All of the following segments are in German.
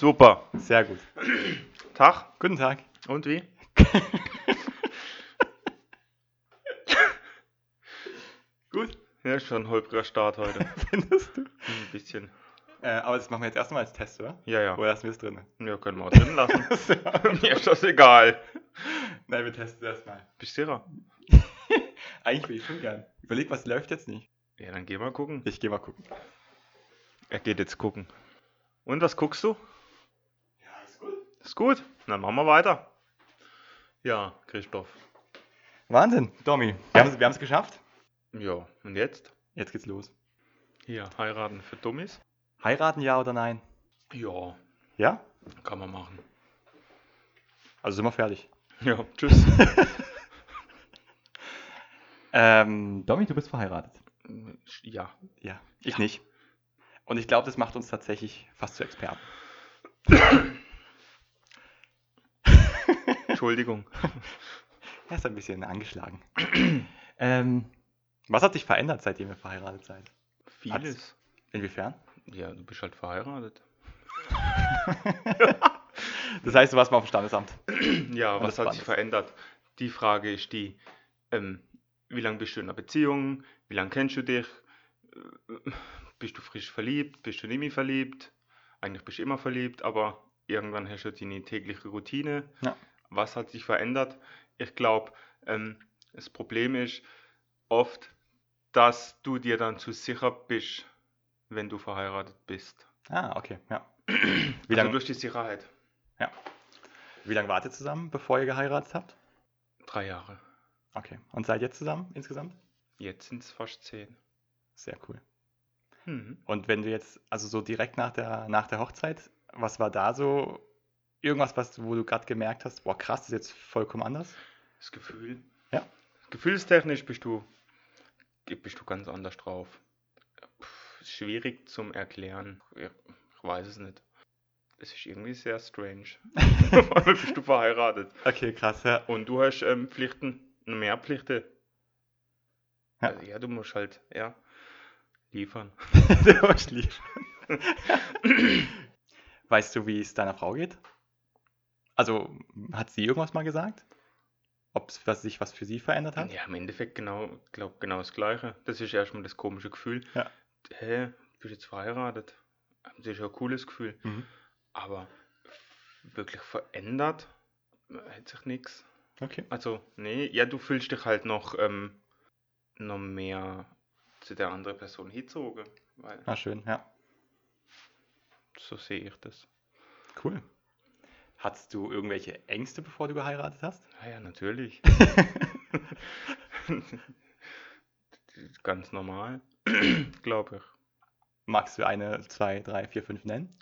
Super. Sehr gut. Tag. Guten Tag. Und wie? Gut. Ja, schon ein holpriger Start heute. Findest du? Ein bisschen. Äh, aber das machen wir jetzt erstmal als Test, oder? Ja, ja. Oder lassen wir es drin? Ja, können wir auch drin lassen. Mir ist das egal. Nein, wir testen es erstmal. Bist du sicher? Eigentlich will ich schon gern. Überleg, was läuft jetzt nicht. Ja, dann geh mal gucken. Ich gehe mal gucken. Er geht jetzt gucken. Und was guckst du? Ist gut. Dann machen wir weiter. Ja, Christoph. Wahnsinn, Domi. Wir haben es geschafft. Ja, und jetzt? Jetzt geht's los. Hier, heiraten für Dummies? Heiraten, ja oder nein? Ja, Ja? kann man machen. Also sind wir fertig. Ja, tschüss. Ähm, Domi, du bist verheiratet. ja. Ja, ich Ja. nicht. Und ich glaube, das macht uns tatsächlich fast zu Experten. Entschuldigung. Er ist ein bisschen angeschlagen. ähm, was hat sich verändert, seitdem ihr verheiratet seid? Vieles. Inwiefern? Ja, du bist halt verheiratet. Das heißt, du warst mal auf dem Standesamt. Ja, Und was hat sich verändert? Die Frage ist die, ähm, wie lange bist du in einer Beziehung? Wie lange kennst du dich? Äh, Bist du frisch verliebt? Bist du nicht mehr verliebt? Eigentlich bist du immer verliebt, aber irgendwann hast du deine tägliche Routine. Ja. Was hat sich verändert? Ich glaube, ähm, das Problem ist oft, dass du dir dann zu sicher bist, wenn du verheiratet bist. Ah, okay, ja. Wie also lange durch die Sicherheit. wie lang wart ihr zusammen, bevor ihr geheiratet habt? Drei Jahre. Okay. Und seid jetzt zusammen insgesamt? Jetzt sind es fast zehn. Sehr cool. Mhm. Und wenn du jetzt, also so direkt nach der, nach der Hochzeit, was war da so irgendwas, was, du- wo du gerade gemerkt hast, boah krass, das ist jetzt vollkommen anders? Das Gefühl. Ja. Gefühlstechnisch bist du, bist du ganz anders drauf. Puh, schwierig zum Erklären. Ich, ich weiß es nicht. Es ist irgendwie sehr strange. Allem bist du verheiratet. Okay, krass, ja. Und du hast ähm, Pflichten, mehr Pflichten. Ja. Also, ja, du musst halt, ja, liefern. Der war lieb. weißt du, wie es deiner Frau geht? Also, hat sie irgendwas mal gesagt? Ob was, sich was für sie verändert hat? Ja, im Endeffekt genau, glaube genau das Gleiche. Das ist erstmal das komische Gefühl. Ja. Hä, du bist jetzt verheiratet. Das ist ja ein cooles Gefühl. Mhm. Aber wirklich verändert hat sich nichts. Okay. Also, nee, ja, du fühlst dich halt noch, ähm, noch mehr zu der anderen Person hingezogen. Weil Ah, schön, ja. so sehe ich das. Cool. Hattest du irgendwelche Ängste, bevor du geheiratet hast? Ja, ja, natürlich. Ganz normal, glaube ich. Magst du eine, zwei, drei, vier, fünf nennen?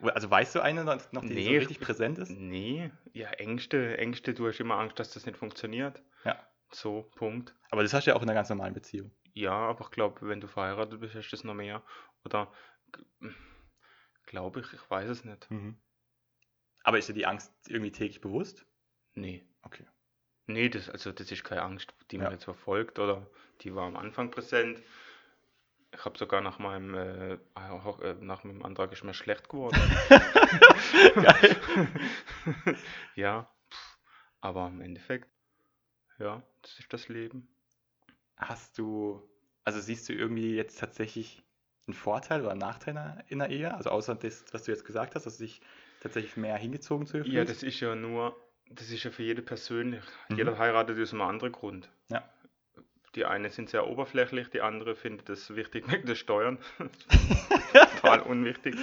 Also weißt du eine noch, noch, die so Nee, richtig ich- präsent ist? Nee, ja, Ängste, Ängste, du hast immer Angst, dass das nicht funktioniert. Ja. So, Punkt. Aber das hast du ja auch in einer ganz normalen Beziehung. Ja, aber ich glaube, wenn du verheiratet bist, hast du das noch mehr. Oder glaube ich, ich weiß es nicht. Mhm. Aber ist dir die Angst irgendwie täglich bewusst? Nee. Okay. Nee, das, also das ist keine Angst, die mich Ja. jetzt verfolgt oder die war am Anfang präsent. Ich habe sogar nach meinem, äh, äh, nach meinem Antrag ist mir schlecht geworden. Ja, pff, aber im Endeffekt, ja, das ist das Leben. Hast du, also siehst du irgendwie jetzt tatsächlich einen Vorteil oder einen Nachteil in der Ehe? Also außer das, was du jetzt gesagt hast, dass du dich tatsächlich mehr hingezogen zu ihr Ja, das ist ja nur, das ist ja für jede persönlich. Mhm. Jeder heiratet aus einem anderen Grund. Ja. Die eine sind sehr oberflächlich, die andere findet es wichtig wegen der Steuern. Total unwichtig.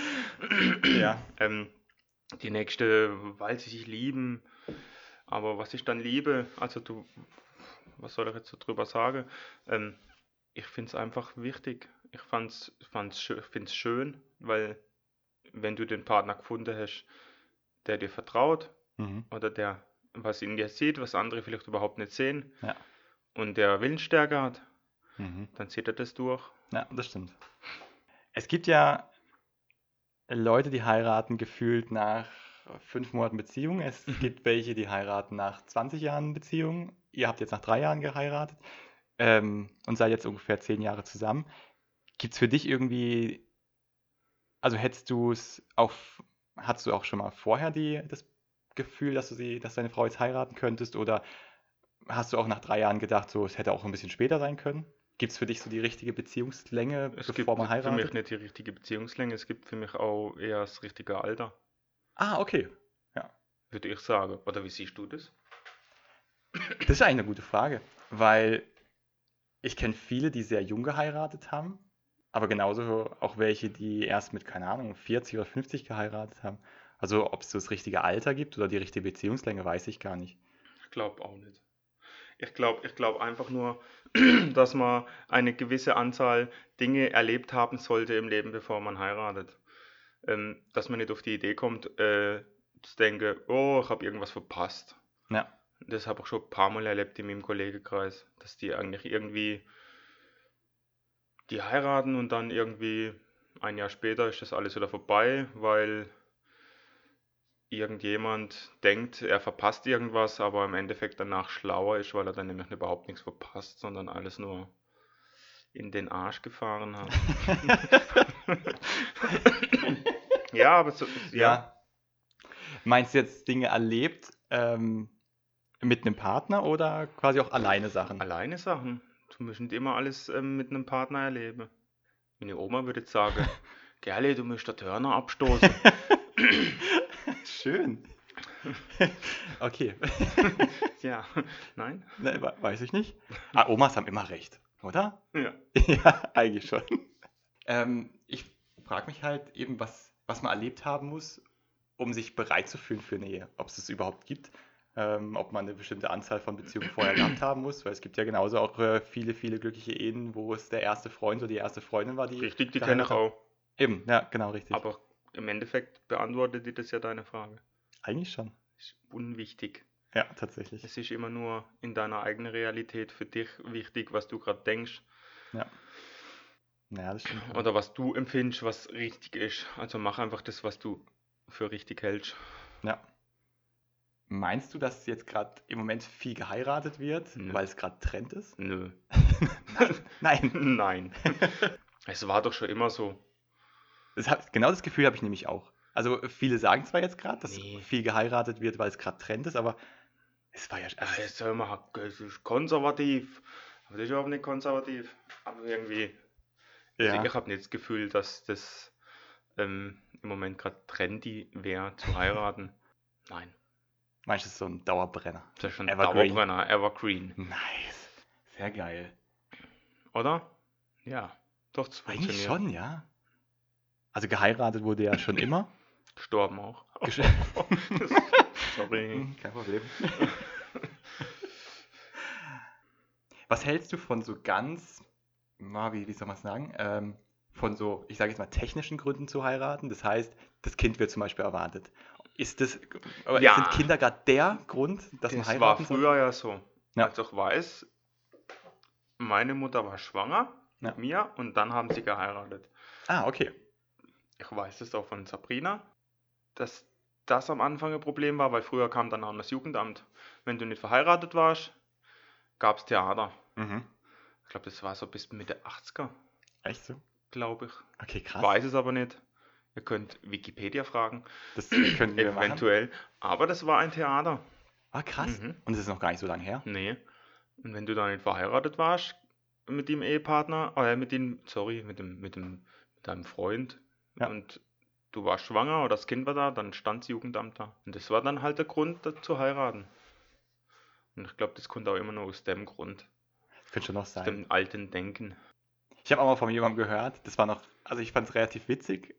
Ja. Ähm, die nächste, weil sie sich lieben. Aber was ist dann Liebe? Also du, was soll ich jetzt so drüber sagen? Ähm, ich finde es einfach wichtig. Ich fand's, fand's, finde es schön, weil wenn du den Partner gefunden hast, der dir vertraut Mhm. oder der was in dir sieht, was andere vielleicht überhaupt nicht sehen Ja. und der Willensstärke hat, Mhm. dann zieht er das durch. Ja, das stimmt. Es gibt ja Leute, die heiraten gefühlt nach fünf Monaten Beziehung. Es Mhm. gibt welche, die heiraten nach 20 Jahren Beziehung. Ihr habt jetzt nach drei Jahren geheiratet ähm, und seid jetzt ungefähr zehn Jahre zusammen. Gibt es für dich irgendwie, also hättest du es auf hattest du auch schon mal vorher die, das Gefühl, dass du sie, dass deine Frau jetzt heiraten könntest? Oder hast du auch nach drei Jahren gedacht, so es hätte auch ein bisschen später sein können? Gibt es für dich so die richtige Beziehungslänge, Es bevor gibt man für mich heiratet? nicht die richtige Beziehungslänge, es gibt für mich auch eher das richtige Alter, Ah, okay. würde ich sagen. Oder wie siehst du das? Das ist eigentlich eine gute Frage, weil ich kenne viele, die sehr jung geheiratet haben, aber genauso auch welche, die erst mit, keine Ahnung, 40 oder 50 geheiratet haben. Also ob es so das richtige Alter gibt oder die richtige Beziehungslänge, weiß ich gar nicht. Ich glaube auch nicht. Ich glaube ich glaub einfach nur, dass man eine gewisse Anzahl Dinge erlebt haben sollte im Leben, bevor man heiratet. Ähm, dass man nicht auf die Idee kommt, äh, zu denken, oh, ich habe irgendwas verpasst. Ja, Das habe ich schon ein paar Mal erlebt in meinem Kollegenkreis, dass die eigentlich irgendwie, die heiraten und dann irgendwie ein Jahr später ist das alles wieder vorbei, weil irgendjemand denkt, er verpasst irgendwas, aber im Endeffekt danach schlauer ist, weil er dann nämlich überhaupt nichts verpasst, sondern alles nur in den Arsch gefahren hat. Ja, aber so, ja, ja. Meinst du jetzt Dinge erlebt ähm, mit einem Partner oder quasi auch alleine Sachen? alleine Sachen. Du musst nicht immer alles ähm, mit einem Partner erleben. Meine Oma würde jetzt sagen, Gerle, du musst den Turner abstoßen. Schön. Okay. ja, nein? Ne, we- weiß ich nicht. Ah, Omas haben immer recht, oder? Ja. Ja, eigentlich schon. Ähm, ich frage mich halt eben, was, was man erlebt haben muss, um sich bereit zu fühlen für eine Ehe. Ob es das überhaupt gibt, ähm, ob man eine bestimmte Anzahl von Beziehungen vorher gehabt haben muss, weil es gibt ja genauso auch äh, viele, viele glückliche Ehen, wo es der erste Freund oder die erste Freundin war, die. Richtig, die hat. auch. Eben, ja, genau, richtig. Aber im Endeffekt beantwortet dir das ja deine Frage. Eigentlich schon. Ist unwichtig. Ja, tatsächlich. Es ist immer nur in deiner eigenen Realität für dich wichtig, was du gerade denkst Ja. Naja, das stimmt. oder was du empfindest, was richtig ist. Also mach einfach das, was du für richtig hältst. Ja. Meinst du, dass jetzt gerade im Moment viel geheiratet wird, Nö. weil es gerade Trend ist? Nö. Nein. Nein. es war doch schon immer so. Das hab, genau das Gefühl habe ich nämlich auch. Also viele sagen zwar jetzt gerade, dass Nee. viel geheiratet wird, weil es gerade Trend ist, aber es war ja. Ja, Also, jetzt soll man, es ist konservativ. Aber das ist überhaupt nicht konservativ. Aber irgendwie, also ja. ich habe nicht das Gefühl, dass das ähm, im Moment gerade trendy wäre, zu heiraten. Nein, Manches ist so ein Dauerbrenner. das ist schon Evergreen. Dauerbrenner, Evergreen. Nice. Sehr geil. Oder? Ja, doch, das Eigentlich schon, ja. Also geheiratet wurde ja schon immer. Gestorben auch. Gesch- Sorry. Kein Problem. Was hältst du von so ganz, na, wie, wie soll man es sagen, ähm, von so, ich sage jetzt mal, technischen Gründen zu heiraten? Das heißt, das Kind wird zum Beispiel erwartet. Ist das, aber Ja. sind Kinder gerade der Grund, dass man Das war heiraten soll? früher ja so. Ja. Als ich weiß, meine Mutter war schwanger Ja. mit mir und dann haben sie geheiratet. Ah, okay. Ich weiß es auch von Sabrina, dass das am Anfang ein Problem war, weil früher kam dann auch das Jugendamt. Wenn du nicht verheiratet warst, gab es Theater. Mhm. Ich glaube, das war so bis Mitte 80er, Echt so? glaube ich. Okay, krass. Weiß es aber nicht. Ihr könnt Wikipedia fragen, Das können wir machen. eventuell. Aber das war ein Theater. Ah, krass. Mhm. Und das ist noch gar nicht so lange her. Nee. Und wenn du da nicht verheiratet warst mit dem Ehepartner, äh, mit dem, sorry, mit dem, mit dem, mit deinem Freund Ja. und du warst schwanger oder das Kind war da, dann stand das Jugendamt da. Und das war dann halt der Grund, da zu heiraten. Und ich glaube, das kommt auch immer nur aus dem Grund, Das könnte schon noch aus sein. dem alten Denken. Ich habe auch mal von jemandem gehört, das war noch, also ich fand es relativ witzig,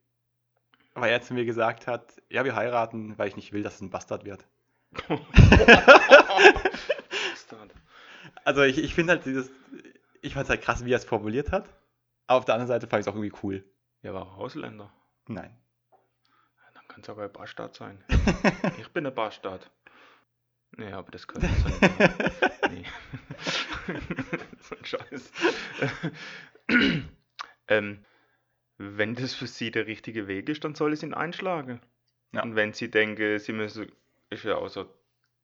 weil er zu mir gesagt hat, ja, wir heiraten, weil ich nicht will, dass es ein Bastard wird. Bastard. Also ich, ich finde halt dieses, ich fand es halt krass, wie er es formuliert hat, aber auf der anderen Seite fand ich es auch irgendwie cool. Er war Ausländer. Nein. Dann kann es aber ein Bastard sein. Ich bin ein Bastard. Nee, aber das könnte sein. Nee. so ein Scheiß. ähm, wenn das für sie der richtige Weg ist, dann soll es ihn einschlagen. Ja. Und wenn sie denken, sie müssen, ist ja auch so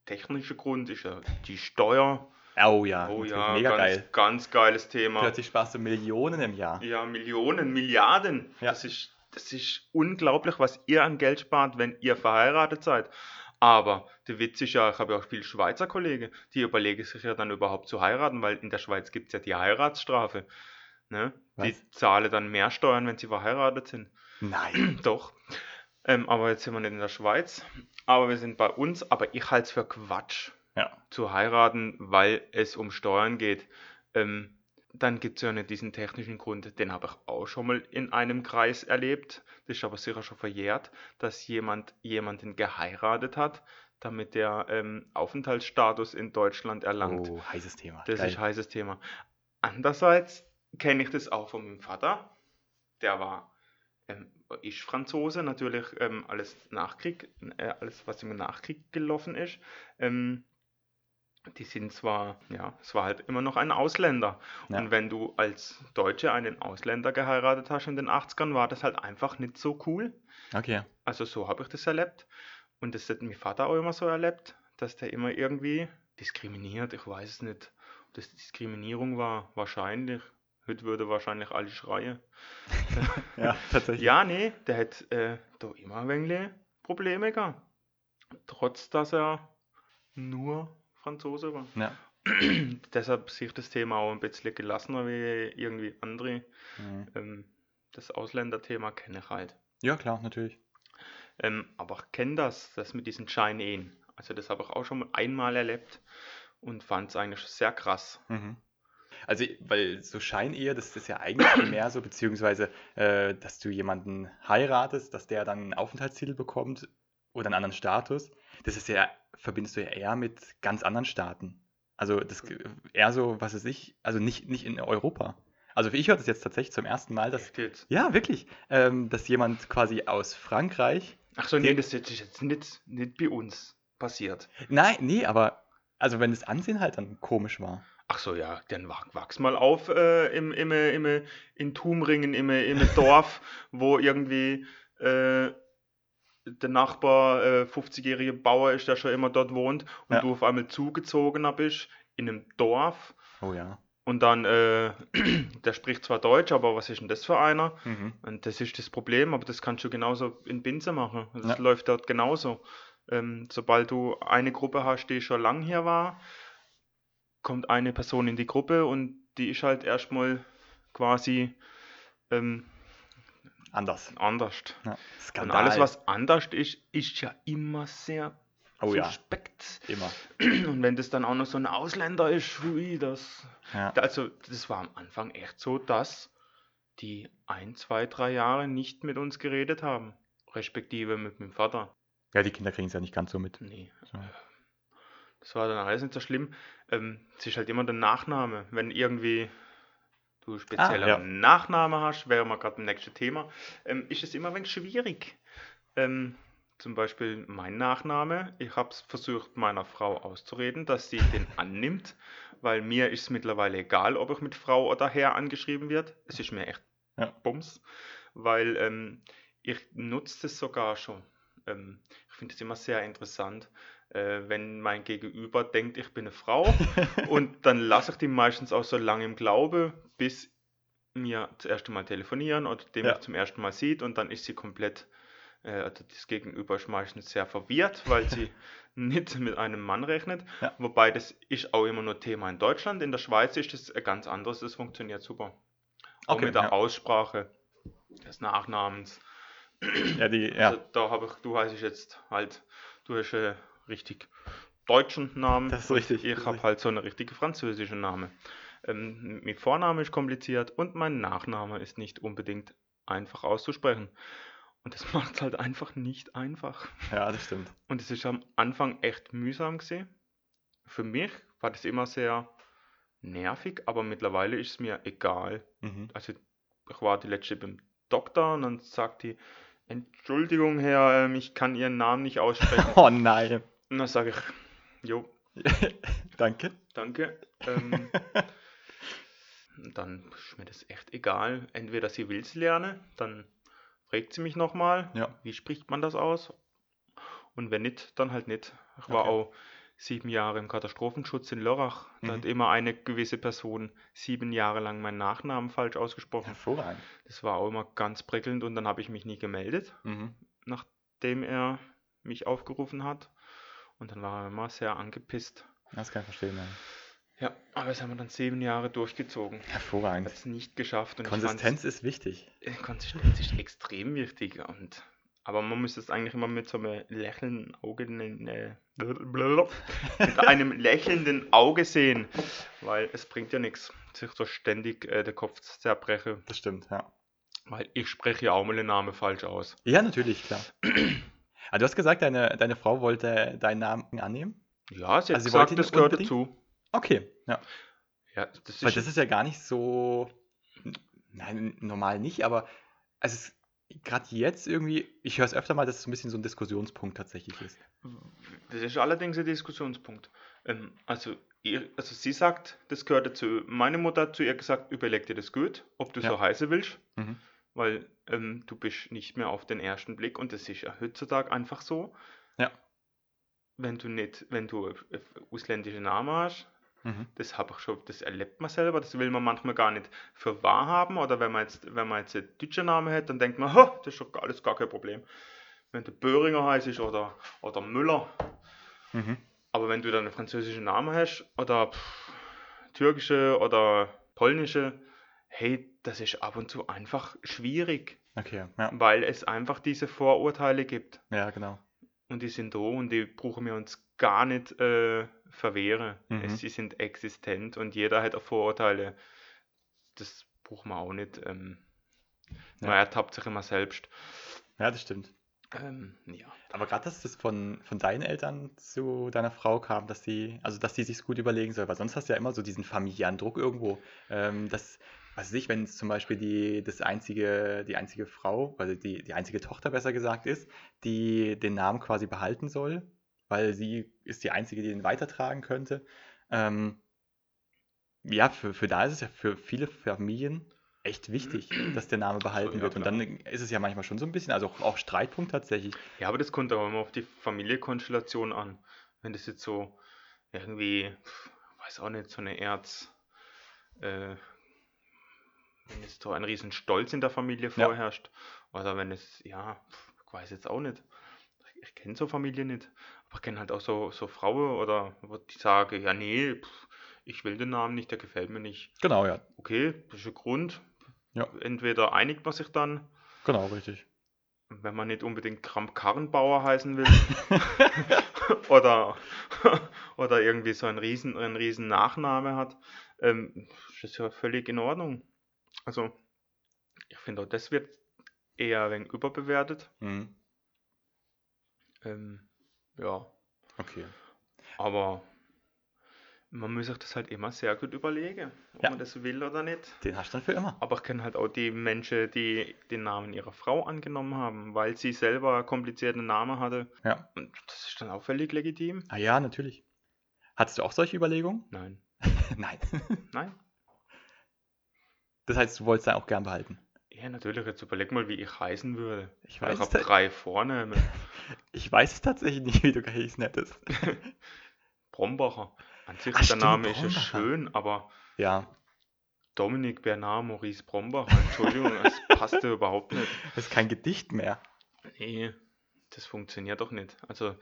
technischer Grund, ist ja die Steuer. Oh ja, oh ja, mega ganz, geil. ganz geiles Thema. Plötzlich sparst du Millionen im Jahr. Ja, Millionen, Milliarden. Ja. Das ist das ist unglaublich, was ihr an Geld spart, wenn ihr verheiratet seid. Aber der Witz ist ja, ich habe ja auch viele Schweizer Kollegen, die überlegen sich ja dann überhaupt zu heiraten, weil in der Schweiz gibt es ja die Heiratsstrafe. Ne? Die zahlen dann mehr Steuern, wenn sie verheiratet sind. Nein. Doch. Ähm, aber jetzt sind wir nicht in der Schweiz. Aber wir sind bei uns. Aber ich halte es für Quatsch, Ja. zu heiraten, weil es um Steuern geht. Ähm, dann gibt es ja nicht diesen technischen Grund. Den habe ich auch schon mal in einem Kreis erlebt. Das ist aber sicher schon verjährt, dass jemand jemanden geheiratet hat, damit der ähm, Aufenthaltsstatus in Deutschland erlangt. Oh, heißes Thema. Das Geil. ist heißes Thema. Andererseits kenne ich das auch von meinem Vater. Der war, ähm, ist Franzose, natürlich ähm, alles Nachkrieg, äh, alles was im Nachkrieg gelaufen ist. Ähm, die sind zwar, ja, es war halt immer noch ein Ausländer. Ja. Und wenn du als Deutsche einen Ausländer geheiratet hast in den 80ern, war das halt einfach nicht so cool. Okay. Also so habe ich das erlebt. Und das hat mein Vater auch immer so erlebt, dass der immer irgendwie diskriminiert. Ich weiß es nicht, ob das Diskriminierung war. Wahrscheinlich. Heute würde wahrscheinlich alle schreien. Ja, tatsächlich. Ja, nee, der hat äh, da immer ein wenig Probleme gehabt. Trotz, dass er nur Franzose war. Ja. Deshalb sehe ich das Thema auch ein bisschen gelassener wie irgendwie andere. Mhm. Ähm, das Ausländerthema kenne ich halt. Ja, klar, natürlich. Ähm, aber ich kenne das, das mit diesen Scheinehen. Also das habe ich auch schon mal einmal erlebt und fand es eigentlich sehr krass. Mhm. Also, weil so Scheinehe, das ist ja eigentlich mehr so, beziehungsweise, äh, dass du jemanden heiratest, dass der dann einen Aufenthaltstitel bekommt oder einen anderen Status. Das ist ja, verbindest du ja eher mit ganz anderen Staaten. Also, das eher so, was weiß ich, also nicht, nicht in Europa. Also, ich höre das jetzt tatsächlich zum ersten Mal, dass, Echt ja, wirklich, ähm, dass jemand quasi aus Frankreich, Ach so, nee, das ist jetzt nicht, nicht bei uns passiert. nein, nee, aber, also, wenn das Ansehen halt dann komisch war. Ach so, ja, dann wach, wachs mal auf äh, im, im, im, in Tumringen, im, im Dorf, wo irgendwie äh, der Nachbar äh, 50-jährige Bauer ist, der schon immer dort wohnt und Ja. du auf einmal zugezogener bist in einem Dorf Oh ja. und dann, äh, der spricht zwar Deutsch, aber was ist denn das für einer? Mhm. Und das ist das Problem, aber das kannst du genauso in Binze machen. Das Ja. läuft dort genauso. Ähm, sobald du eine Gruppe hast, die schon lang hier war, kommt eine Person in die Gruppe und die ist halt erstmal quasi ähm, Anders. anders. Ja. Und Skandal. alles, was anders ist, ist ja immer sehr Oh ja. suspekt. Immer. Und wenn das dann auch noch so ein Ausländer ist, hui, das. Ja. Also, das war am Anfang echt so, dass die ein, zwei, drei Jahre nicht mit uns geredet haben. Respektive mit meinem Vater. ja, die Kinder kriegen es ja nicht ganz so mit. Nee. So. Das war dann alles nicht so schlimm. Ähm, es ist halt immer der Nachname. Wenn irgendwie du spezielleren ja. Nachname hast, wäre mal gerade das nächste Thema, ähm, ist es immer ein wenig schwierig. Ähm, zum Beispiel mein Nachname. Ich habe es versucht, meiner Frau auszureden, dass sie den annimmt, weil mir ist es mittlerweile egal, ob ich mit Frau oder Herr angeschrieben wird. Es ist mir echt Ja. Bums, weil ähm, ich nutze das sogar schon. Ähm, ich finde es immer sehr interessant, äh, wenn mein Gegenüber denkt, ich bin eine Frau und dann lasse ich die meistens auch so lange im Glaube, bis mir das erste Mal telefonieren oder dem Ja. mich zum ersten Mal sieht und dann ist sie komplett, äh, also das Gegenüber ist meistens sehr verwirrt, weil sie nicht mit einem Mann rechnet. Ja. Wobei das ist auch immer nur Thema in Deutschland. In der Schweiz ist das ganz anderes, das funktioniert super. Auch Okay, mit der ja. Aussprache des Nachnamens. Ja, die. Also da habe ich, du heißt jetzt halt, du hast einen richtig deutschen Namen. Das ist richtig, Ich habe halt so einen richtigen französischen Namen. Ähm, mein Vorname ist kompliziert und mein Nachname ist nicht unbedingt einfach auszusprechen. Und das macht es halt einfach nicht einfach. ja, das stimmt. Und es ist am Anfang echt mühsam gesehen. Für mich war das immer sehr nervig, aber mittlerweile ist es mir egal. Mhm. Also ich war die letzte beim Doktor und dann sagt die, Entschuldigung, Herr, ähm, ich kann Ihren Namen nicht aussprechen. Oh nein. Und dann sage ich, jo, Danke. danke. Ähm, dann ist mir das echt egal. Entweder sie will es lernen, dann fragt sie mich nochmal, Ja. wie spricht man das aus? Und wenn nicht, dann halt nicht. Ich war Okay. auch sieben Jahre im Katastrophenschutz in Lörrach. Da Mhm. hat immer eine gewisse Person sieben Jahre lang meinen Nachnamen falsch ausgesprochen. Hervorragend. Das war auch immer ganz prickelnd und dann habe ich mich nie gemeldet, Mhm. nachdem er mich aufgerufen hat. Und dann war er immer sehr angepisst. Das kann ich verstehen. Ja. Ja, aber das haben wir dann sieben Jahre durchgezogen. Hat Hervorragend. es nicht geschafft. Konsistenz ist wichtig. äh, Konsistenz ist extrem wichtig. Und, aber man muss es eigentlich immer mit so einem lächelnden Auge, äh, mit einem lächelnden Auge sehen, weil es bringt ja nichts, sich so ständig äh, den Kopf zu zerbrechen, Das stimmt, ja. weil ich spreche ja auch mal den Namen falsch aus. Ja, natürlich, klar. Aber du hast gesagt, deine, deine Frau wollte deinen Namen annehmen? Ja, sie hat Also sie gesagt, das gehört dazu. Okay, ja. Ja, das Weil ist, das ist ja gar nicht so. Nein, normal nicht, aber also gerade jetzt irgendwie, ich höre es öfter mal, dass es ein bisschen so ein Diskussionspunkt tatsächlich ist. das ist allerdings ein Diskussionspunkt. Ähm, also, ihr, also sie sagt, das gehört dazu. Meine Mutter hat zu ihr gesagt, überleg dir das gut, ob du Ja. so heißen willst, Mhm. Weil ähm, du bist nicht mehr auf den ersten Blick und das ist ja heutzutage einfach so. Ja. Wenn du nicht, wenn du ausländische Namen hast, Mhm. das habe ich schon, das erlebt man selber, das will man manchmal gar nicht für wahr haben. Oder wenn man jetzt, wenn man jetzt einen deutschen Namen hat, dann denkt man, "Ha, das ist doch alles gar kein Problem. Wenn du Böhringer heißt oder, oder Müller. Mhm. Aber wenn du dann einen französischen Namen hast oder pff, türkische oder polnische, hey, das ist ab und zu einfach schwierig, Okay, ja. weil es einfach diese Vorurteile gibt. Ja, genau. Und die sind da und die brauchen wir uns gar nicht äh, verwehren. Mhm. Es, sie sind existent und jeder hat auch Vorurteile. Das brauchen wir auch nicht. Ähm, Man Ja. ertappt sich immer selbst. Ja, das stimmt. Ähm, ja. Aber gerade, dass das von, von deinen Eltern zu deiner Frau kam, dass sie, also dass sie sich gut überlegen soll, weil sonst hast du ja immer so diesen familiären Druck irgendwo. Ähm, dass, was weiß ich, wenn es zum Beispiel die, das einzige, die einzige Frau, also die, die einzige Tochter besser gesagt ist, die den Namen quasi behalten soll, weil sie ist die einzige, die den weitertragen könnte. Ähm, ja, für, für da ist es ja für viele Familien echt wichtig, dass der Name behalten ja, wird. Und dann ist es ja manchmal schon so ein bisschen, also auch, auch Streitpunkt tatsächlich. Ja, aber das kommt auch immer auf die Familienkonstellation an. Wenn das jetzt so irgendwie, weiß auch nicht, so eine Erz, äh, wenn jetzt so ein riesen Stolz in der Familie Ja. vorherrscht, oder wenn es, ja, ich weiß jetzt auch nicht. Ich kenne so Familien nicht, aber ich kenne halt auch so, so Frauen oder die sagen, ja, nee, ich will den Namen nicht, der gefällt mir nicht. Genau, ja. Okay, das ist ein Grund. Ja. Entweder einigt man sich dann, Genau, richtig. wenn man nicht unbedingt Kramp-Karrenbauer heißen will. oder, oder irgendwie so einen riesen, einen riesen Nachname hat, ähm, ist das ja völlig in Ordnung. Also, ich finde auch, das wird eher ein wenig überbewertet. Mhm. Ähm, ja, Okay. aber man muss sich das halt immer sehr gut überlegen, ob Ja. man das will oder nicht. Den hast du dann für immer. Aber ich kenne halt auch die Menschen, die den Namen ihrer Frau angenommen haben, weil sie selber komplizierten Namen hatte. Ja. Und das ist dann auch völlig legitim. Ah ja, natürlich. Hattest du auch solche Überlegungen? Nein. Nein. Nein. Das heißt, du wolltest dann auch gern behalten. Ja, natürlich. Jetzt überleg mal, wie ich heißen würde. Ich Ich weiß, habe es, drei Vornamen. ich weiß es tatsächlich nicht, wie du geheißen hättest. Brombacher. An sich, Ach, der stimmt, Name ist ja Brombacher. schön, aber Ja, Dominik Bernard Maurice Brombacher, Entschuldigung, das passt überhaupt nicht. das ist kein Gedicht mehr. Nee, das funktioniert doch nicht. Also,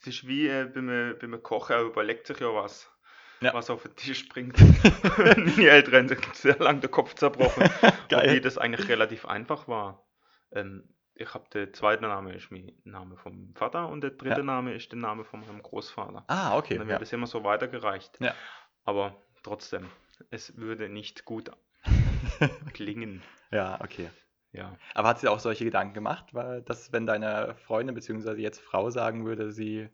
es ist wie äh, beim, beim Kochen, er überlegt sich ja was, Ja. was auf den Tisch bringt. Meine Eltern sich sehr lang den Kopf zerbrochen, Geil. obwohl das eigentlich relativ einfach war. Ähm, ich habe der zweite Name ist mein Name vom Vater und der dritte Ja. Name ist der Name von meinem Großvater. Ah, okay. Und dann wird es immer so weitergereicht. Ja. Aber trotzdem, es würde nicht gut klingen. ja, okay. Ja. Aber hat sie auch solche Gedanken gemacht, weil dass wenn deine Freundin bzw. jetzt Frau sagen würde, sie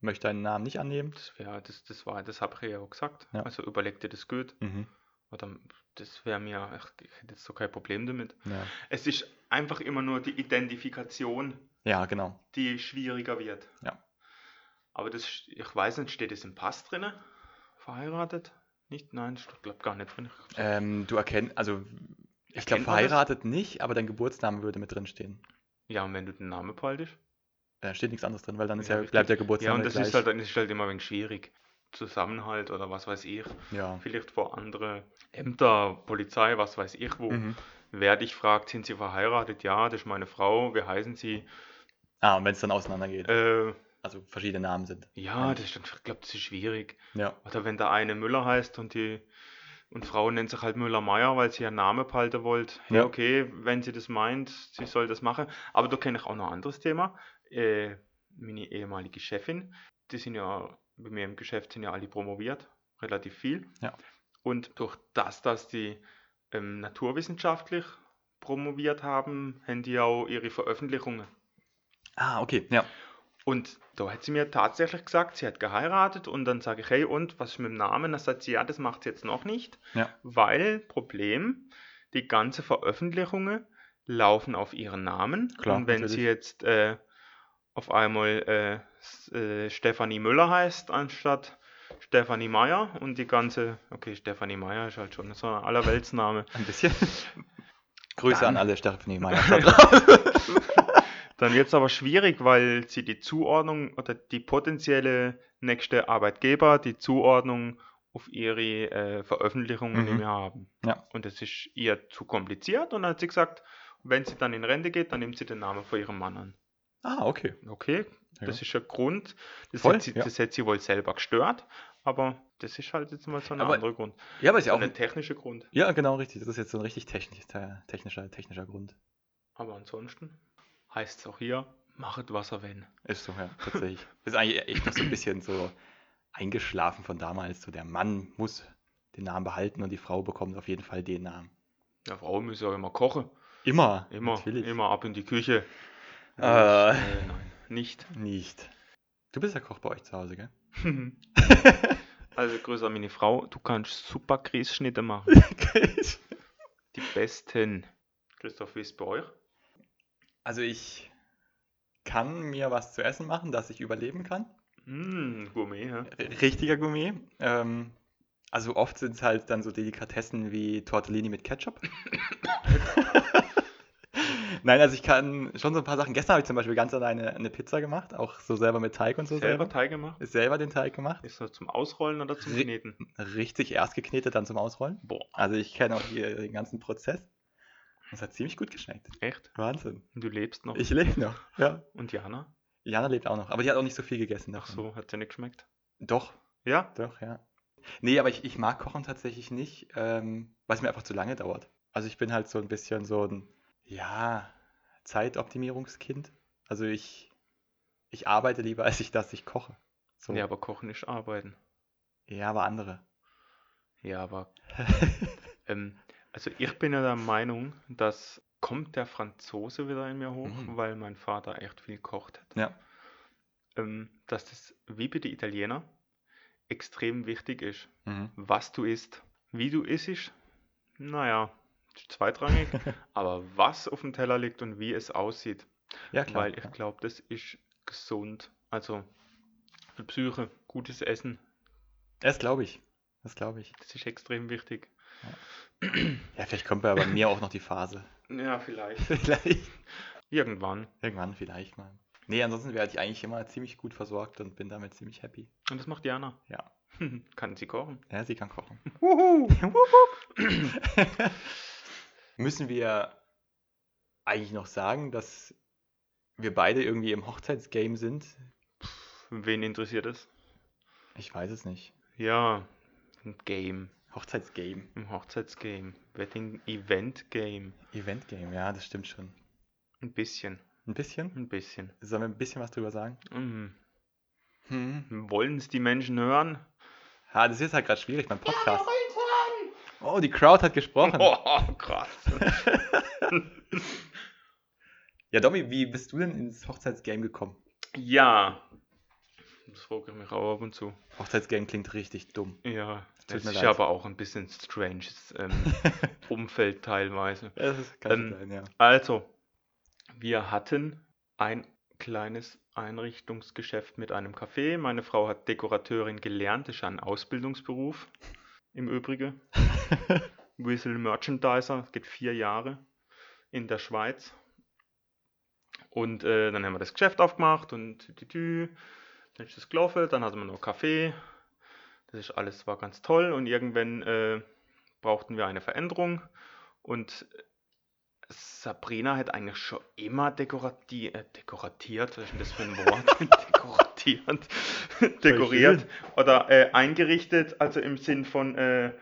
möchte deinen Namen nicht annehmen? Das wäre, das, das war, das habe ich ja auch gesagt. Ja. Also überleg dir das gut. Mhm. Oder das wäre mir, ach, ich hätte jetzt so kein Problem damit. Ja. Es ist einfach immer nur die Identifikation, ja, genau. die schwieriger wird. Ja. Aber das, ich weiß nicht, steht es im Pass drin? Verheiratet? Nicht? Nein, ich glaube gar nicht drin. Ähm, du erkennst, also ich glaube verheiratet nicht, aber dein Geburtsname würde mit drin stehen. Ja, und wenn du den Namen behaltest? Da steht nichts anderes drin, weil dann ist Ja, ja, bleibt der Ja, Geburtsname und das gleich. ist halt, dann ist halt immer ein wenig schwierig. Zusammenhalt oder was weiß ich. ja. Vielleicht vor andere Ämter, Polizei, was weiß ich wo. Mhm. Wer dich fragt, sind sie verheiratet? Ja, das ist meine Frau. Wie heißen sie? Ah, und wenn es dann auseinandergeht, Äh, also verschiedene Namen sind. ja, das ist, dann- ich glaube, das ist schwierig. Ja. Oder wenn der eine Müller heißt und die und Frau nennt sich halt Müller-Meier, weil sie ihren Namen behalten wollt. Hey, Ja. okay, wenn sie das meint, sie soll das machen. Aber da kenne ich auch noch ein anderes Thema. Äh, meine ehemalige Chefin, die sind ja bei mir im Geschäft sind ja alle promoviert, relativ viel. Ja. Und durch das, dass die ähm, naturwissenschaftlich promoviert haben, haben die auch ihre Veröffentlichungen. Ah, okay, ja. Und da hat sie mir tatsächlich gesagt, sie hat geheiratet und dann sage ich, hey, und was ist mit dem Namen? Dann sagt sie, ja, das macht sie jetzt noch nicht, Ja. weil, Problem, die ganze Veröffentlichungen laufen auf ihren Namen. Klar, und wenn sie natürlich. jetzt äh, auf einmal äh, äh, Stefanie Müller heißt, anstatt Stefanie Meyer und die ganze, okay, Stefanie Meyer ist halt schon so ein Allerweltsname. Ein bisschen. Grüße Dann- an alle Stephanie Meyer. da draußen. Dann wird es aber schwierig, weil sie die Zuordnung oder die potenzielle nächste Arbeitgeber die Zuordnung auf ihre äh, Veröffentlichungen Mhm. nicht mehr haben. Ja. Und das ist ihr zu kompliziert und dann hat sie gesagt, wenn sie dann in Rente geht, dann nimmt sie den Namen von ihrem Mann an. Ah, okay. Okay, Ja. das ist ein Grund. Das, Voll, hat sie, ja. das hat sie wohl selber gestört, aber das ist halt jetzt mal so ein Aber- anderer Grund. Ja, aber ist ja So auch. ein technischer Grund. Ja, genau richtig. Das ist jetzt so ein richtig technisch, te- technischer, technischer Grund. Aber ansonsten heißt es auch hier, machet was er wenn. Ist so, ja, tatsächlich. ist eigentlich echt noch so ein bisschen so eingeschlafen von damals. So der Mann muss den Namen behalten und die Frau bekommt auf jeden Fall den Namen. Ja, Frau muss ja immer kochen. Immer. Immer, Natürlich. immer ab in die Küche. Äh. äh, nein, nicht. Nicht. Du bist ja Koch bei euch zu Hause, gell? also grüße an meine Frau, du kannst super Grießschnitte machen. Die besten. Christoph, wie ist es bei euch? also ich kann mir was zu essen machen, dass ich überleben kann. Mm, Gourmet, ja. Richtiger Gourmet. Ähm, also oft sind es halt dann so Delikatessen wie Tortellini mit Ketchup. Nein, also ich kann schon so ein paar Sachen. Gestern habe ich zum Beispiel ganz alleine eine Pizza gemacht, auch so selber mit Teig und so Selber selber. Teig gemacht? Selber den Teig gemacht. Ist das zum Ausrollen oder zum Kneten? Richtig erst geknetet, dann zum Ausrollen. Boah, Also ich kenne auch hier den ganzen Prozess. Das hat ziemlich gut geschmeckt. echt? Wahnsinn. Und du lebst noch? Ich lebe noch. Ja. Und Jana? Jana lebt auch noch, aber die hat auch nicht so viel gegessen. Ach davon. so, hat dir nicht geschmeckt? Doch, Ja? doch, ja. Nee, aber ich, ich mag Kochen tatsächlich nicht, ähm, weil es mir einfach zu lange dauert. Also ich bin halt so ein bisschen so ein, ja, Zeitoptimierungskind. Also ich, ich arbeite lieber, als ich dass ich koche. So. Ja, aber kochen ist arbeiten. Ja, aber andere. Ja, aber ähm, also ich bin ja der Meinung, dass kommt der Franzose wieder in mir hoch, Mhm. weil mein Vater echt viel kocht hat. Ja. Ähm, dass das wie bei den Italiener extrem wichtig ist, Mhm. was du isst. Wie du isst, naja, zweitrangig, aber was auf dem Teller liegt und wie es aussieht. Ja, klar. weil ich ja. glaube, das ist gesund. Also für Psyche, gutes Essen, Das glaube ich. Das glaube ich. das ist extrem wichtig. Ja, vielleicht kommt bei bei mir auch noch die Phase. Ja, vielleicht. vielleicht. Irgendwann. Irgendwann vielleicht mal. Nee, ansonsten werde ich eigentlich immer ziemlich gut versorgt und bin damit ziemlich happy. Und das macht Jana. Ja. Kann sie kochen. Ja, sie kann kochen. Müssen wir eigentlich noch sagen, dass wir beide irgendwie im Hochzeitsgame sind? Wen interessiert es? Ich weiß es nicht. Ja, ein Game. Hochzeitsgame. Im Hochzeitsgame. Wedding Event Game. Eventgame, ja, das stimmt schon. Ein bisschen. Ein bisschen? Ein bisschen. Sollen wir ein bisschen was drüber sagen? Mhm. Hm. Wollen es die Menschen hören? Ah, das ist halt gerade schwierig beim Podcast. Oh, die Crowd hat gesprochen. Oh, krass. Ja, Domi, wie bist du denn ins Hochzeitsgame gekommen? Ja. Das frage ich mich auch ab und zu. Hochzeitsgame klingt richtig dumm. Ja, das ist leid. aber auch ein bisschen stranges ähm, Umfeld teilweise. Das kann Ähm, sein, ja. Also, wir hatten ein kleines Einrichtungsgeschäft mit einem Café. Meine Frau hat Dekorateurin gelernt, das ist ein Ausbildungsberuf im Übrigen. Whistle Merchandiser, geht vier Jahre in der Schweiz. Und äh, dann haben wir das Geschäft aufgemacht und tü, tü, tü. dann ist das gelaufen, dann hatten wir noch Kaffee. Das ist alles war ganz toll und irgendwann äh, brauchten wir eine Veränderung und Sabrina hat eigentlich schon immer dekorati äh, dekoratiert, was ist denn das für ein Wort? dekoratiert, dekoriert oder äh, eingerichtet, also im Sinn von äh,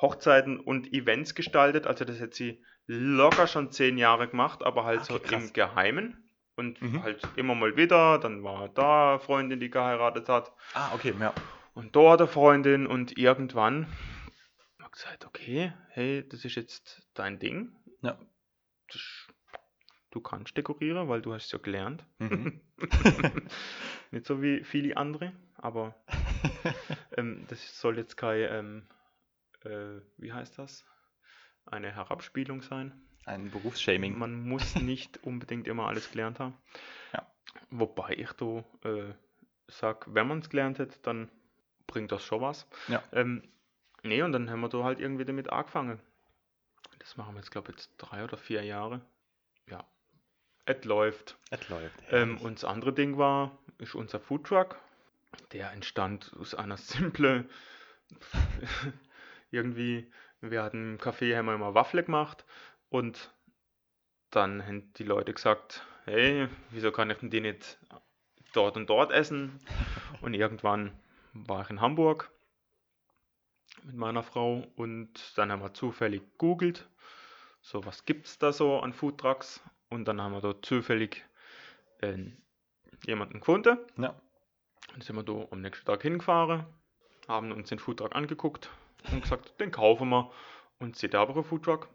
Hochzeiten und Events gestaltet. Also das hat sie locker schon zehn Jahre gemacht, aber halt Okay, so krass. im Geheimen. Und Mhm. halt immer mal wieder, dann war da eine Freundin, die geheiratet hat. Ah, okay, ja. Und dort eine Freundin und irgendwann habe ich gesagt, okay, hey, das ist jetzt dein Ding. Ja. Das, du kannst dekorieren, weil du hast es ja gelernt. Mhm. Nicht so wie viele andere, aber ähm, das soll jetzt kein, ähm, äh, wie heißt das? Eine Herabspielung sein. Ein Berufsshaming. Man muss nicht unbedingt immer alles gelernt haben. Ja. Wobei ich da äh, sag, wenn man es gelernt hat, dann bringt das schon was. Ja. Ähm, nee, und dann haben wir da halt irgendwie damit angefangen. Das machen wir jetzt, glaube ich, jetzt drei oder vier Jahre. Ja. Es läuft. Es läuft. Ähm, und das andere Ding war, ist unser Foodtruck. Der entstand aus einer simple, irgendwie, wir hatten im Café, haben wir immer Waffel gemacht und dann haben die Leute gesagt, hey, wieso kann ich denn die nicht dort und dort essen? Und irgendwann war ich in Hamburg mit meiner Frau und dann haben wir zufällig googelt, so was gibt es da so an Foodtrucks und dann haben wir dort zufällig äh, jemanden gefunden. ja. Dann sind wir da am nächsten Tag hingefahren, haben uns den Foodtruck angeguckt und gesagt, den kaufen wir. Und sieht aber ein Foodtruck.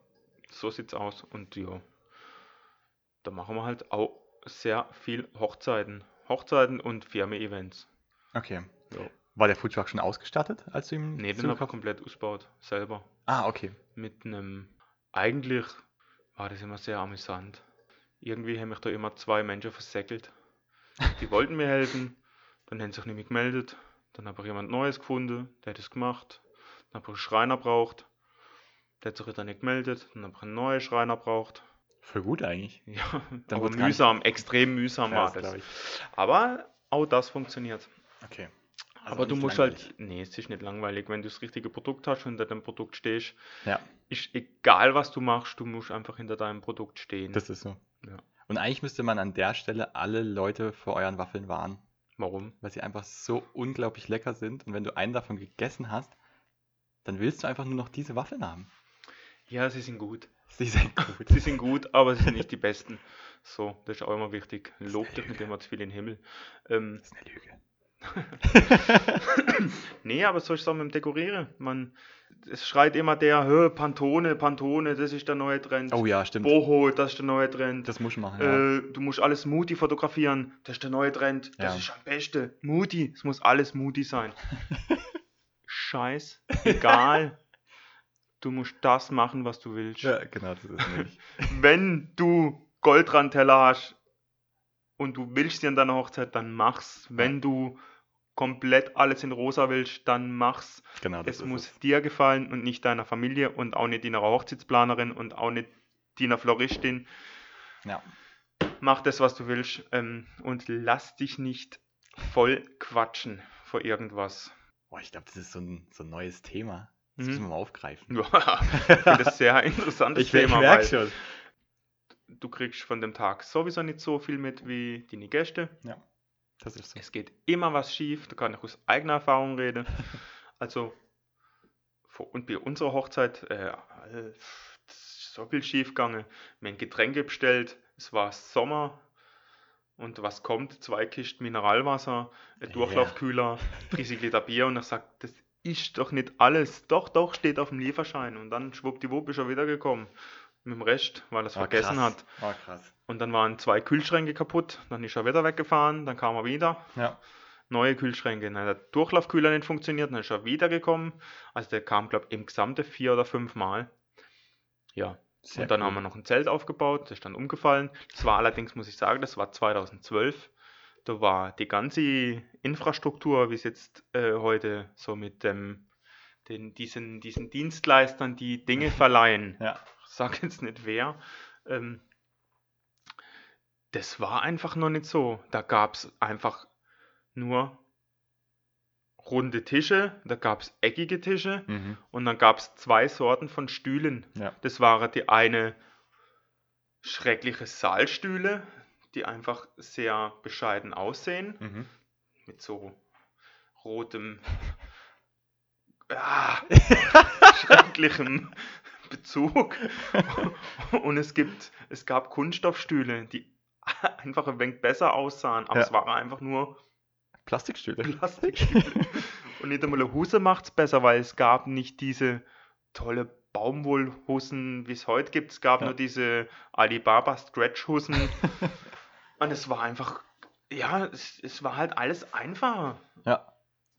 So sieht's aus. Und ja, da machen wir halt auch sehr viel Hochzeiten. Hochzeiten und Firmen-Events. Okay. Ja. War der Foodtruck schon ausgestattet, als du ihm Nee, den habe ich zugekauft- komplett ausgebaut, selber. Ah, okay. Mit einem, eigentlich war das immer sehr amüsant. Irgendwie haben mich da immer zwei Menschen versäckelt. Die wollten mir helfen, dann haben sie sich nicht mehr gemeldet. Dann habe ich jemand Neues gefunden, der hat es gemacht. Dann habe ich einen Schreiner braucht, der hat sich wieder nicht gemeldet. Dann habe ich einen neuen Schreiner braucht. Voll gut eigentlich. Ja, Dann aber mühsam, extrem mühsam Ja, war das. Aber auch das funktioniert. Okay. Also aber du musst langweilig. halt, nee, es ist nicht langweilig, wenn du das richtige Produkt hast und hinter dem Produkt stehst. Ja, Ist egal, was du machst, du musst einfach hinter deinem Produkt stehen. das ist so. Ja. Und eigentlich müsste man an der Stelle alle Leute vor euren Waffeln warnen, Warum? weil sie einfach so unglaublich lecker sind. Und wenn du einen davon gegessen hast, dann willst du einfach nur noch diese Waffeln haben. Ja, sie sind gut. Sie sind gut. Sie sind gut, aber sie sind nicht die besten. So, das ist auch immer wichtig. Lob dich Lüge. immer zu viel in den Himmel. Ähm, Das ist eine Lüge. nee, aber so ist es auch mit dem Dekorieren. Man, es schreit immer der, "Hö, Pantone, Pantone, das ist der neue Trend. Oh ja, stimmt. Boho, das ist der neue Trend. Das muss ich machen. Ja. Äh, du musst alles Moody fotografieren, das ist der neue Trend. Das Ja. ist am besten. Moody, es muss alles Moody sein. Scheiß, egal. Du musst das machen, was du willst. ja, genau, das ist nämlich. Wenn du Goldrandteller hast und du willst sie an deiner Hochzeit, dann mach's. Wenn du komplett alles in rosa willst, dann mach's. Genau, das Es muss dir gefallen und nicht deiner Familie und auch nicht deiner Hochzeitsplanerin und auch nicht deiner Floristin. Ja. Mach das, was du willst ähm, und lass dich nicht voll quatschen vor irgendwas. Boah, ich glaube, das ist so ein, so ein neues Thema. Das Mhm. müssen wir mal aufgreifen. Ja, ich finde das sehr interessantes Ich, Thema, merke weil schon. Du kriegst von dem Tag sowieso nicht so viel mit wie deine Gäste. Das ist so. Es geht immer was schief, da kann ich aus eigener Erfahrung reden. Also, und bei unserer Hochzeit, äh, so viel schief gegangen. Wir haben Getränke bestellt, es war Sommer und was kommt? Zwei Kisten Mineralwasser, ein Ja. Durchlaufkühler, 30 Liter Bier und ich sage, das ist doch nicht alles. Doch, doch, steht auf dem Lieferschein. Und dann schwuppdiwupp ist er wiedergekommen mit dem Rest, weil er es Oh, vergessen krass. hat. Krass. Und dann waren zwei Kühlschränke kaputt, dann ist er wieder weggefahren, dann kam er wieder Ja. neue Kühlschränke. Dann hat der Durchlaufkühler nicht funktioniert, dann ist er wiedergekommen. Also der kam, glaube ich, im Gesamte vier oder fünf Mal. Ja, Sehr und dann cool. haben wir noch ein Zelt aufgebaut, das ist dann umgefallen. Das war allerdings, muss ich sagen, das war 2012. Da war die ganze Infrastruktur, wie es jetzt äh, heute so mit dem, den, diesen, diesen Dienstleistern, die Dinge verleihen, Ja. ich sage jetzt nicht wer, ähm, das war einfach noch nicht so. Da gab es einfach nur runde Tische, da gab es eckige Tische Mhm. und dann gab es zwei Sorten von Stühlen. Ja. Das waren die eine schreckliche Saalstühle, die einfach sehr bescheiden aussehen, Mhm. mit so rotem, ah, schrecklichem Bezug. Und es gibt, es gab Kunststoffstühle, die einfach ein wenig besser aussahen, aber Ja. es waren einfach nur Plastikstühle. Plastikstühle. Und nicht einmal eine Hose macht es besser, weil es gab nicht diese tolle Baumwollhussen, wie es heute gibt. Es gab Ja. nur diese Alibaba Stretch-Hussen. Und es war einfach, ja, es, es war halt alles einfacher, Ja.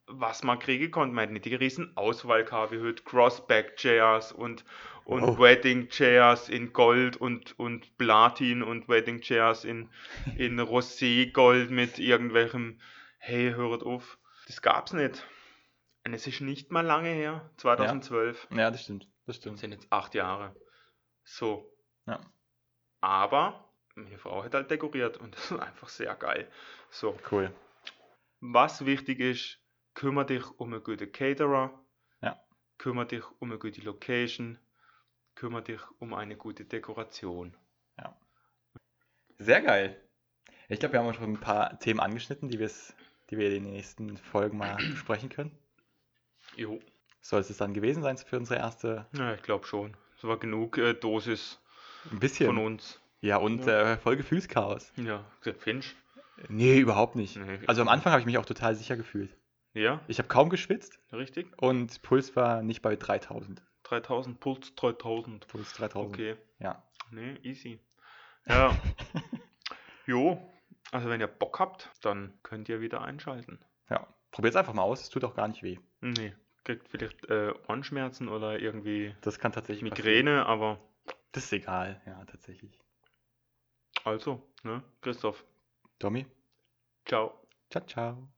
Was man kriegen konnte. Man hat nicht die riesen Auswahl gehabt, wie heute Crossback-Chairs und, und Wow. Wedding-Chairs in Gold und, und Platin und Wedding-Chairs in, in Rosé-Gold mit irgendwelchem, hey, hört auf. Das gab's nicht. Und es ist nicht mal lange her, 2012. Ja, das stimmt. Das Das stimmt. sind jetzt acht Jahre. So. Ja. Aber meine Frau hat halt dekoriert und das ist einfach sehr geil. So. Cool. Was wichtig ist, kümmere dich um einen guten Caterer. Ja. Kümmere dich um eine gute Location. Kümmere dich um eine gute Dekoration. Sehr geil. Ich glaube, wir haben schon ein paar Themen angeschnitten, die, die wir in den nächsten Folgen mal besprechen können. Jo. Soll es dann gewesen sein für unsere erste? Ja, ich glaube schon. Es war genug äh, Dosis Ein bisschen. von uns. Ja, und Ja. Äh, voll Gefühlschaos. Ja, Finch. Nee, überhaupt nicht. Nee. Also am Anfang habe ich mich auch total sicher gefühlt. Ja, Ich habe kaum geschwitzt richtig. und Puls war nicht bei 3000. 3000, Puls 3000. Puls 3000. Okay. Ja. Nee, easy. Ja. jo, also wenn ihr Bock habt, dann könnt ihr wieder einschalten. Ja. Probiert es einfach mal aus, es tut auch gar nicht weh. Nee, kriegt vielleicht äh, Ohrenschmerzen oder irgendwie Das kann tatsächlich Migräne, aber passieren. Das ist egal, ja, tatsächlich. also, ne, Christoph, Tommy, ciao. ciao, ciao.